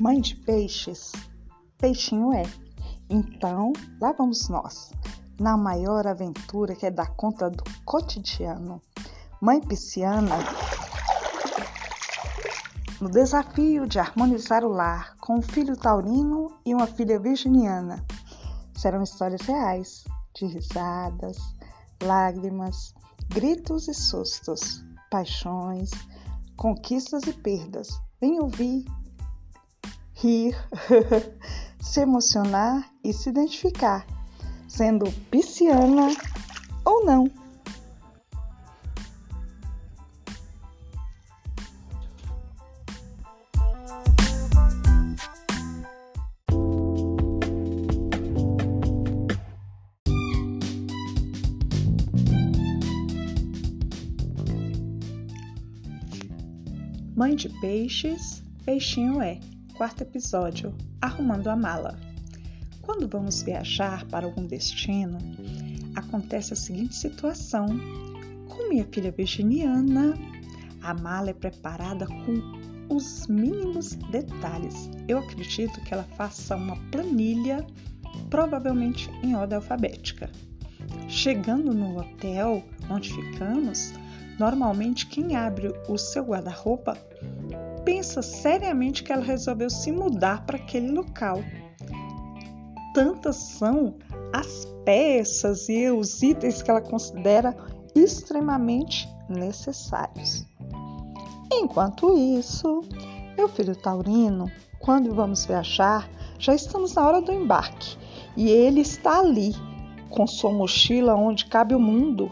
Mãe de peixes, peixinho é. Então, lá vamos nós, na maior aventura que é dar conta do cotidiano. Mãe pisciana, no desafio de harmonizar o lar com um filho taurino e uma filha virginiana. Serão histórias reais, de risadas, lágrimas, gritos e sustos, paixões, conquistas e perdas. Vem ouvir, rir, se emocionar e se identificar, sendo pisciana ou não. Mãe de peixes, peixinho é. Quarto episódio: Arrumando a mala. Quando vamos viajar para algum destino, acontece a seguinte situação: com minha filha virginiana, a mala é preparada com os mínimos detalhes. Eu acredito que ela faça uma planilha, provavelmente em ordem alfabética. Chegando no hotel onde ficamos, Normalmente, quem abre o seu guarda-roupa pensa seriamente que ela resolveu se mudar para aquele local. Tantas são as peças e os itens que ela considera extremamente necessários. Enquanto isso, meu filho Taurino, quando vamos viajar, já estamos na hora do embarque e ele está ali com sua mochila onde cabe o mundo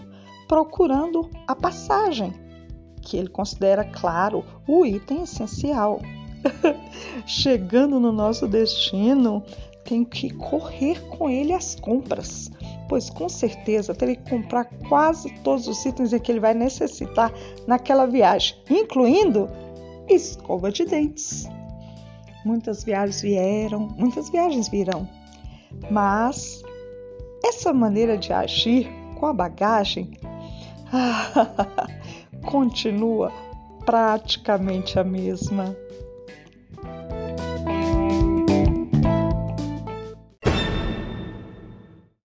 procurando a passagem, que ele considera, claro, o item essencial. Chegando no nosso destino, tenho que correr com ele às compras, pois com certeza terei que comprar quase todos os itens que ele vai necessitar naquela viagem, incluindo escova de dentes. Muitas viagens vieram, muitas viagens virão, mas essa maneira de agir com a bagagem continua praticamente a mesma.